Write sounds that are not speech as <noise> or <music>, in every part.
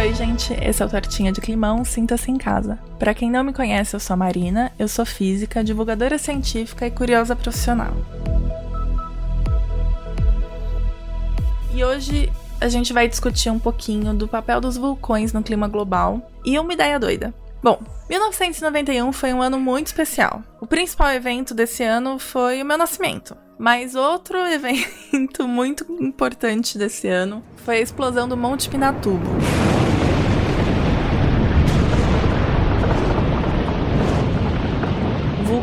oi, gente. Esse é o Tortinha de Climão, sinta-se em casa. Para quem não me conhece, eu sou a Marina, eu sou física, divulgadora científica e curiosa profissional. E hoje a gente vai discutir um pouquinho do papel dos vulcões no clima global e uma ideia doida. Bom, 1991 foi um ano muito especial. O principal evento desse ano foi o meu nascimento. Mas outro <laughs> evento muito importante desse ano foi a explosão do Monte Pinatubo.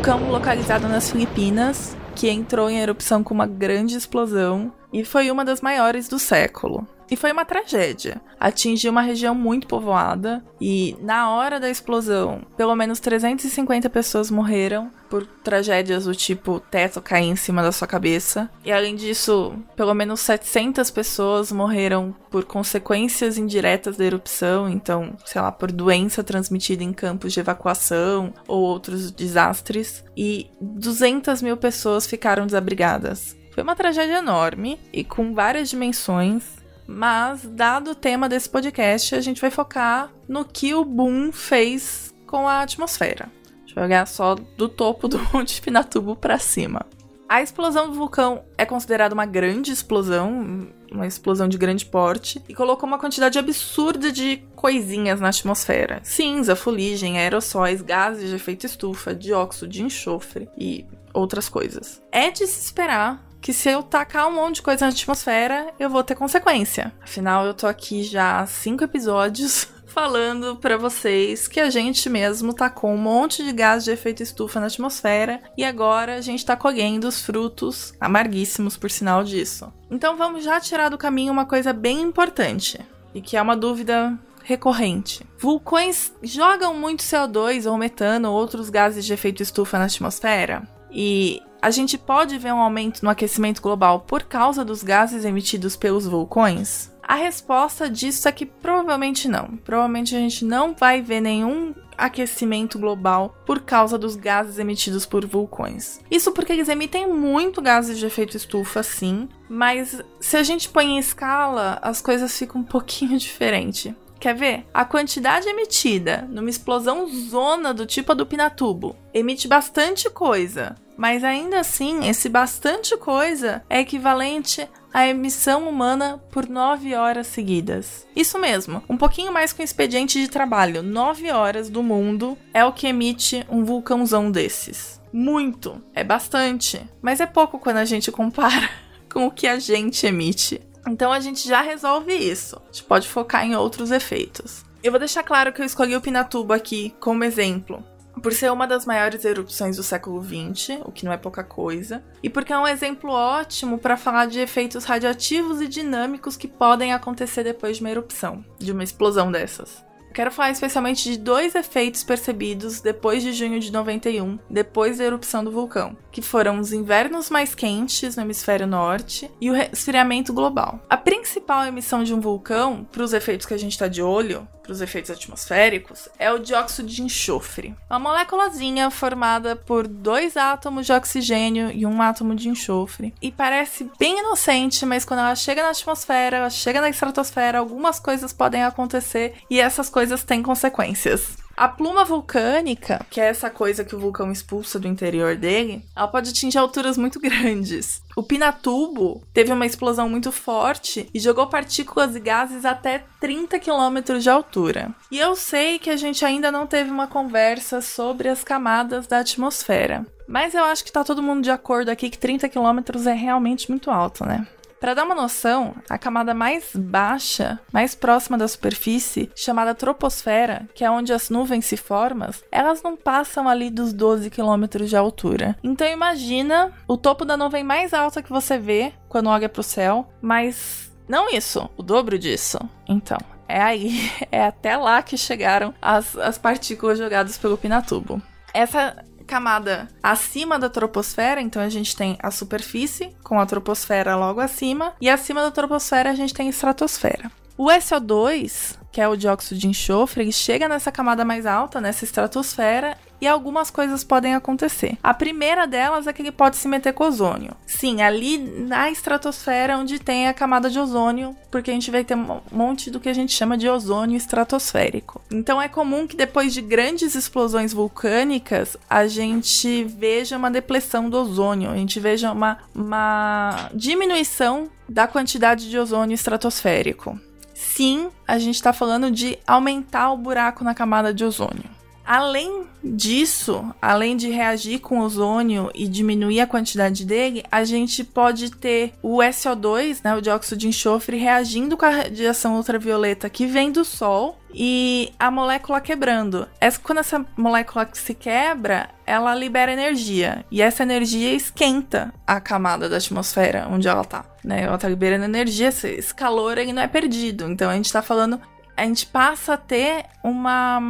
Vulcão localizado nas Filipinas, que entrou em erupção com uma grande explosão e foi uma das maiores do século. E foi uma tragédia. Atingiu uma região muito povoada e, na hora da explosão, pelo menos 350 pessoas morreram por tragédias do tipo teto cair em cima da sua cabeça. E além disso, pelo menos 700 pessoas morreram por consequências indiretas da erupção, então, sei lá, por doença transmitida em campos de evacuação ou outros desastres. E 200 mil pessoas ficaram desabrigadas. Foi uma tragédia enorme e com várias dimensões mas, dado o tema desse podcast, a gente vai focar no que o boom fez com a atmosfera. Jogar só do topo do <laughs> Monte Pinatubo para cima. A explosão do vulcão é considerada uma grande explosão, uma explosão de grande porte, e colocou uma quantidade absurda de coisinhas na atmosfera: cinza, fuligem, aerossóis, gases de efeito estufa, dióxido de enxofre e outras coisas. É de se esperar que se eu tacar um monte de coisa na atmosfera, eu vou ter consequência. Afinal, eu tô aqui já há cinco episódios <laughs> falando para vocês que a gente mesmo tacou um monte de gás de efeito estufa na atmosfera e agora a gente tá colhendo os frutos amarguíssimos por sinal disso. Então vamos já tirar do caminho uma coisa bem importante e que é uma dúvida recorrente. Vulcões jogam muito CO2 ou metano ou outros gases de efeito estufa na atmosfera? E a gente pode ver um aumento no aquecimento global por causa dos gases emitidos pelos vulcões? A resposta disso é que provavelmente não. Provavelmente a gente não vai ver nenhum aquecimento global por causa dos gases emitidos por vulcões. Isso porque eles emitem muito gases de efeito estufa, sim, mas se a gente põe em escala, as coisas ficam um pouquinho <laughs> diferente. Quer ver? A quantidade emitida numa explosão zona do tipo do Pinatubo emite bastante coisa, mas ainda assim, esse bastante coisa é equivalente à emissão humana por 9 horas seguidas. Isso mesmo, um pouquinho mais com expediente de trabalho. 9 horas do mundo é o que emite um vulcãozão desses. Muito, é bastante, mas é pouco quando a gente compara <laughs> com o que a gente emite. Então a gente já resolve isso. A gente pode focar em outros efeitos. Eu vou deixar claro que eu escolhi o Pinatubo aqui como exemplo, por ser uma das maiores erupções do século XX, o que não é pouca coisa, e porque é um exemplo ótimo para falar de efeitos radioativos e dinâmicos que podem acontecer depois de uma erupção, de uma explosão dessas. Quero falar especialmente de dois efeitos percebidos depois de junho de 91, depois da erupção do vulcão, que foram os invernos mais quentes no hemisfério norte e o resfriamento global. A principal emissão de um vulcão, para os efeitos que a gente está de olho, para os efeitos atmosféricos é o dióxido de enxofre. Uma moléculazinha formada por dois átomos de oxigênio e um átomo de enxofre. E parece bem inocente, mas quando ela chega na atmosfera, ela chega na estratosfera, algumas coisas podem acontecer e essas coisas têm consequências. A pluma vulcânica, que é essa coisa que o vulcão expulsa do interior dele, ela pode atingir alturas muito grandes. O Pinatubo teve uma explosão muito forte e jogou partículas e gases até 30 quilômetros de altura. E eu sei que a gente ainda não teve uma conversa sobre as camadas da atmosfera. Mas eu acho que tá todo mundo de acordo aqui que 30 quilômetros é realmente muito alto, né? Para dar uma noção, a camada mais baixa, mais próxima da superfície, chamada troposfera, que é onde as nuvens se formam, elas não passam ali dos 12 quilômetros de altura. Então imagina o topo da nuvem mais alta que você vê quando olha para o céu, mas não isso, o dobro disso. Então, é aí, <laughs> é até lá que chegaram as, as partículas jogadas pelo Pinatubo. Essa camada acima da troposfera, então a gente tem a superfície, com a troposfera logo acima, e acima da troposfera a gente tem a estratosfera. O SO2, que é o dióxido de enxofre, ele chega nessa camada mais alta, nessa estratosfera, e algumas coisas podem acontecer. A primeira delas é que ele pode se meter com ozônio. Sim, ali na estratosfera onde tem a camada de ozônio, porque a gente vai ter um monte do que a gente chama de ozônio estratosférico. Então é comum que depois de grandes explosões vulcânicas, a gente veja uma depressão do ozônio, a gente veja uma, uma diminuição da quantidade de ozônio estratosférico. Sim, a gente está falando de aumentar o buraco na camada de ozônio. Além disso, além de reagir com ozônio e diminuir a quantidade dele, a gente pode ter o SO2, né, o dióxido de enxofre, reagindo com a radiação ultravioleta que vem do Sol e a molécula quebrando. Essa, quando essa molécula se quebra, ela libera energia e essa energia esquenta a camada da atmosfera onde ela tá. Né? Ela tá liberando energia, esse calor ele não é perdido. Então a gente tá falando, a gente passa a ter uma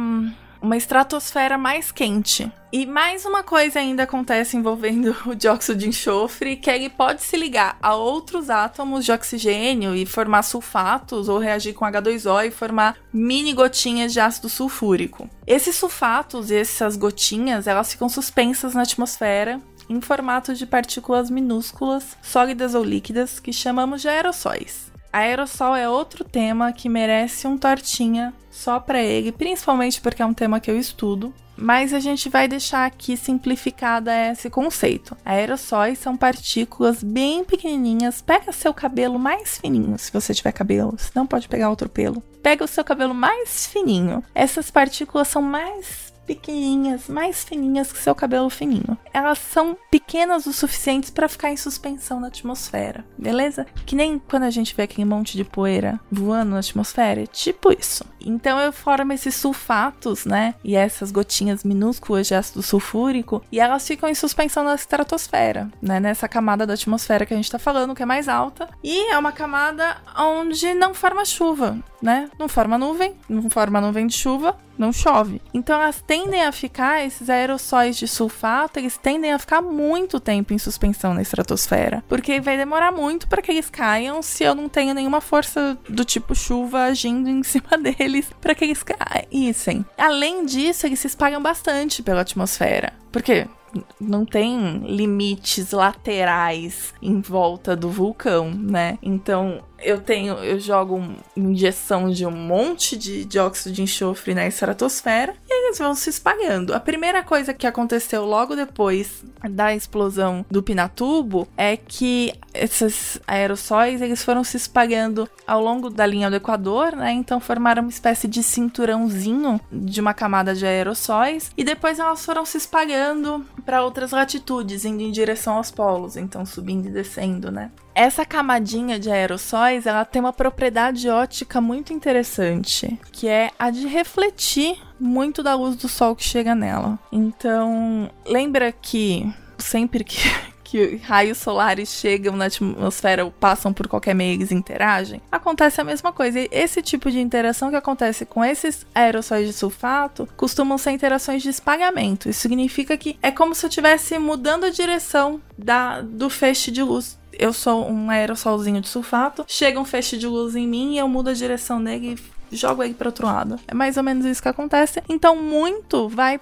uma estratosfera mais quente. E mais uma coisa ainda acontece envolvendo <laughs> o dióxido de enxofre, que ele pode se ligar a outros átomos de oxigênio e formar sulfatos ou reagir com H2O e formar mini gotinhas de ácido sulfúrico. Esses sulfatos e essas gotinhas, elas ficam suspensas na atmosfera em formato de partículas minúsculas, sólidas ou líquidas, que chamamos de aerossóis. Aerossol é outro tema que merece um tortinha só para ele, principalmente porque é um tema que eu estudo. Mas a gente vai deixar aqui simplificada esse conceito. Aerossóis são partículas bem pequenininhas. Pega seu cabelo mais fininho, se você tiver cabelo, se não pode pegar outro pelo. Pega o seu cabelo mais fininho. Essas partículas são mais pequenininhas, mais fininhas que seu cabelo fininho. Elas são pequenas o suficientes para ficar em suspensão na atmosfera, beleza? Que nem quando a gente vê aquele monte de poeira voando na atmosfera, é tipo isso. Então eu formo esses sulfatos, né? E essas gotinhas minúsculas de ácido sulfúrico, e elas ficam em suspensão na estratosfera, né? Nessa camada da atmosfera que a gente tá falando, que é mais alta. E é uma camada onde não forma chuva, né? Não forma nuvem, não forma nuvem de chuva, não chove. Então elas tendem a ficar, esses aerossóis de sulfato, eles tendem a ficar muito tempo em suspensão na estratosfera, porque vai demorar muito para que eles caiam se eu não tenho nenhuma força do tipo chuva agindo em <laughs> cima deles para que eles caíssem. Além disso, eles se espalham bastante pela atmosfera. Porque não tem limites laterais em volta do vulcão, né? Então, eu tenho, eu jogo injeção de um monte de dióxido de enxofre na estratosfera e eles vão se espalhando. A primeira coisa que aconteceu logo depois da explosão do Pinatubo é que esses aerossóis eles foram se espalhando ao longo da linha do Equador, né? Então formaram uma espécie de cinturãozinho de uma camada de aerossóis e depois elas foram se espalhando para outras latitudes, indo em direção aos polos, então subindo e descendo, né? Essa camadinha de aerossóis, ela tem uma propriedade ótica muito interessante, que é a de refletir muito da luz do sol que chega nela. Então, lembra que sempre que que raios solares chegam na atmosfera ou passam por qualquer meio e interagem, acontece a mesma coisa. E esse tipo de interação que acontece com esses aerossóis de sulfato costumam ser interações de espalhamento. Isso significa que é como se eu estivesse mudando a direção da, do feixe de luz eu sou um aerossolzinho de sulfato, chega um feixe de luz em mim e eu mudo a direção dele jogo ele para outro lado. É mais ou menos isso que acontece. Então, muito vai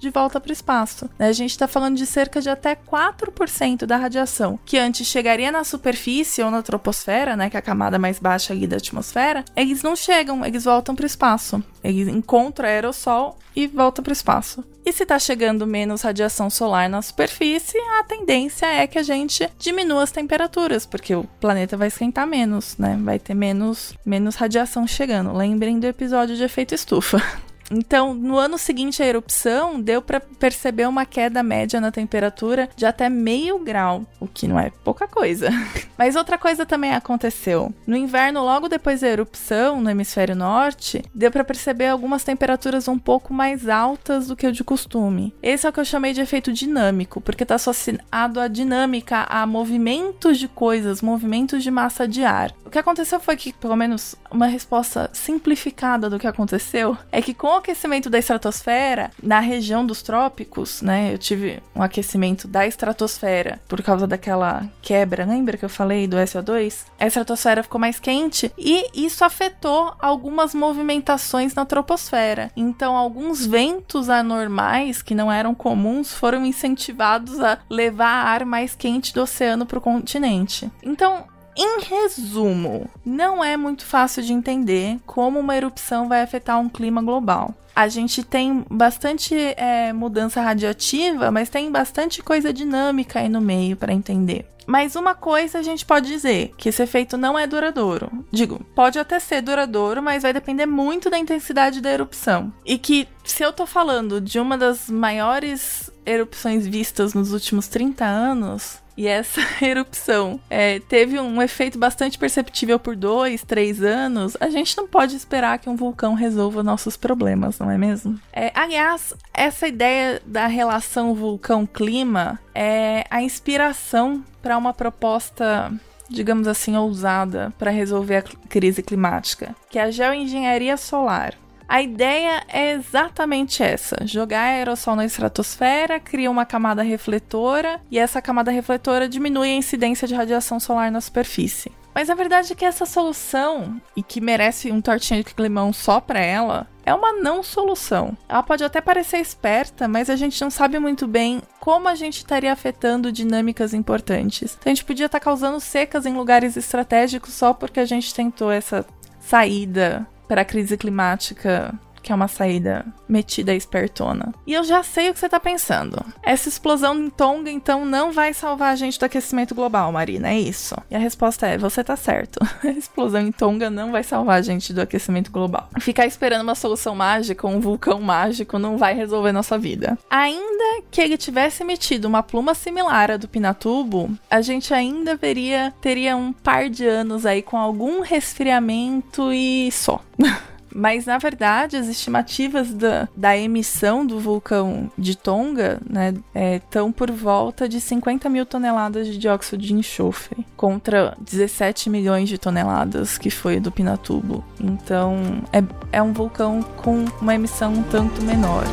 de volta para o espaço. A gente está falando de cerca de até 4% da radiação, que antes chegaria na superfície ou na troposfera, né, que é a camada mais baixa ali da atmosfera, eles não chegam, eles voltam para o espaço. Eles encontram aerossol e voltam para o espaço. E se está chegando menos radiação solar na superfície, a tendência é que a gente diminua as temperaturas, porque o planeta vai esquentar menos, né? Vai ter menos, menos radiação chegando. Lembrem do episódio de efeito estufa. <laughs> Então, no ano seguinte à erupção, deu para perceber uma queda média na temperatura de até meio grau, o que não é pouca coisa. <laughs> Mas outra coisa também aconteceu. No inverno, logo depois da erupção, no hemisfério norte, deu para perceber algumas temperaturas um pouco mais altas do que o de costume. Esse é o que eu chamei de efeito dinâmico, porque está associado à dinâmica, a movimentos de coisas, movimentos de massa de ar. O que aconteceu foi que, pelo menos uma resposta simplificada do que aconteceu, é que com com o aquecimento da estratosfera, na região dos trópicos, né? Eu tive um aquecimento da estratosfera por causa daquela quebra, lembra que eu falei do SO2? A estratosfera ficou mais quente e isso afetou algumas movimentações na troposfera. Então, alguns ventos anormais que não eram comuns foram incentivados a levar ar mais quente do oceano para o continente. Então, em resumo, não é muito fácil de entender como uma erupção vai afetar um clima global. A gente tem bastante é, mudança radiativa, mas tem bastante coisa dinâmica aí no meio para entender. Mas uma coisa a gente pode dizer, que esse efeito não é duradouro. Digo, pode até ser duradouro, mas vai depender muito da intensidade da erupção. E que se eu tô falando de uma das maiores erupções vistas nos últimos 30 anos, e essa <laughs> erupção é, teve um efeito bastante perceptível por dois, três anos. A gente não pode esperar que um vulcão resolva nossos problemas, não é mesmo? É, aliás, essa ideia da relação vulcão-clima é a inspiração para uma proposta digamos assim, ousada para resolver a crise climática, que é a geoengenharia solar. A ideia é exatamente essa: jogar aerossol na estratosfera, cria uma camada refletora e essa camada refletora diminui a incidência de radiação solar na superfície. Mas a verdade é que essa solução, e que merece um tortinho de climão só para ela, é uma não solução. Ela pode até parecer esperta, mas a gente não sabe muito bem como a gente estaria afetando dinâmicas importantes. Então a gente podia estar tá causando secas em lugares estratégicos só porque a gente tentou essa saída para a crise climática que é uma saída metida espertona. E eu já sei o que você tá pensando. Essa explosão em Tonga, então, não vai salvar a gente do aquecimento global, Marina, é isso? E a resposta é: você tá certo. <laughs> A explosão em Tonga não vai salvar a gente do aquecimento global. Ficar esperando uma solução mágica, um vulcão mágico, não vai resolver nossa vida. Ainda que ele tivesse emitido uma pluma similar à do Pinatubo, a gente ainda veria, teria um par de anos aí com algum resfriamento e só. <laughs> Mas, na verdade, as estimativas da, da emissão do vulcão de Tonga né, estão é, por volta de 50 mil toneladas de dióxido de enxofre, contra 17 milhões de toneladas que foi do Pinatubo. Então, é, é um vulcão com uma emissão um tanto menor.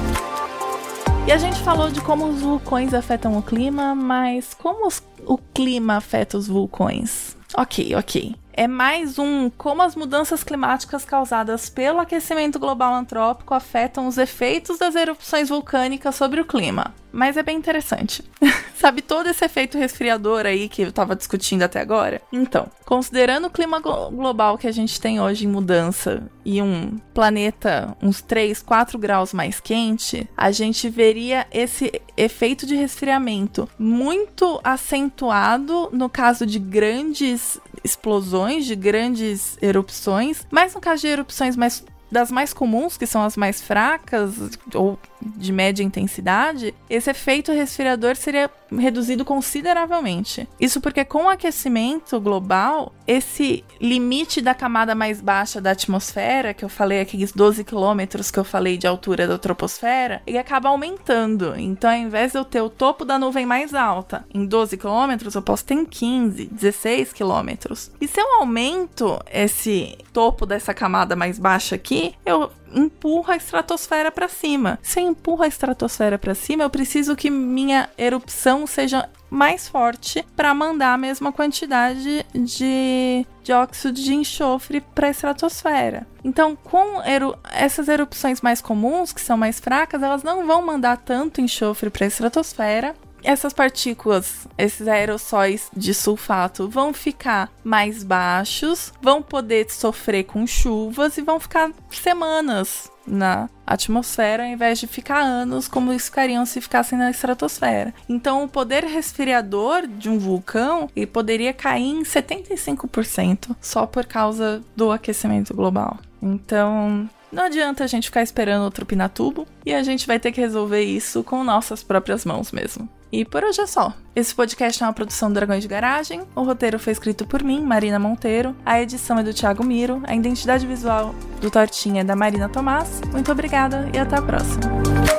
E a gente falou de como os vulcões afetam o clima, mas como os, o clima afeta os vulcões? Ok, ok é mais um como as mudanças climáticas causadas pelo aquecimento global antrópico afetam os efeitos das erupções vulcânicas sobre o clima mas é bem interessante. <laughs> Sabe todo esse efeito resfriador aí que eu tava discutindo até agora? Então, considerando o clima global que a gente tem hoje em mudança e um planeta uns 3, 4 graus mais quente, a gente veria esse efeito de resfriamento muito acentuado no caso de grandes explosões, de grandes erupções, mas no caso de erupções mais das mais comuns, que são as mais fracas ou de média intensidade, esse efeito resfriador seria reduzido consideravelmente. Isso porque com o aquecimento global, esse limite da camada mais baixa da atmosfera, que eu falei, aqueles 12 quilômetros que eu falei de altura da troposfera, ele acaba aumentando. Então, ao invés de eu ter o topo da nuvem mais alta em 12 quilômetros, eu posso ter em 15, 16 quilômetros. E se eu aumento esse topo dessa camada mais baixa aqui, eu empurro a estratosfera para cima. Se eu empurro a estratosfera para cima, eu preciso que minha erupção seja mais forte para mandar a mesma quantidade de dióxido de enxofre para a estratosfera. Então, com eru essas erupções mais comuns, que são mais fracas, elas não vão mandar tanto enxofre para a estratosfera essas partículas, esses aerossóis de sulfato, vão ficar mais baixos, vão poder sofrer com chuvas e vão ficar semanas na atmosfera ao invés de ficar anos como eles ficariam se ficassem na estratosfera. Então, o poder resfriador de um vulcão ele poderia cair em 75% só por causa do aquecimento global. Então, não adianta a gente ficar esperando outro pinatubo e a gente vai ter que resolver isso com nossas próprias mãos mesmo. E por hoje é só. Esse podcast é uma produção do Dragões de Garagem. O roteiro foi escrito por mim, Marina Monteiro. A edição é do Thiago Miro. A identidade visual do Tortinha é da Marina Tomás. Muito obrigada e até a próxima.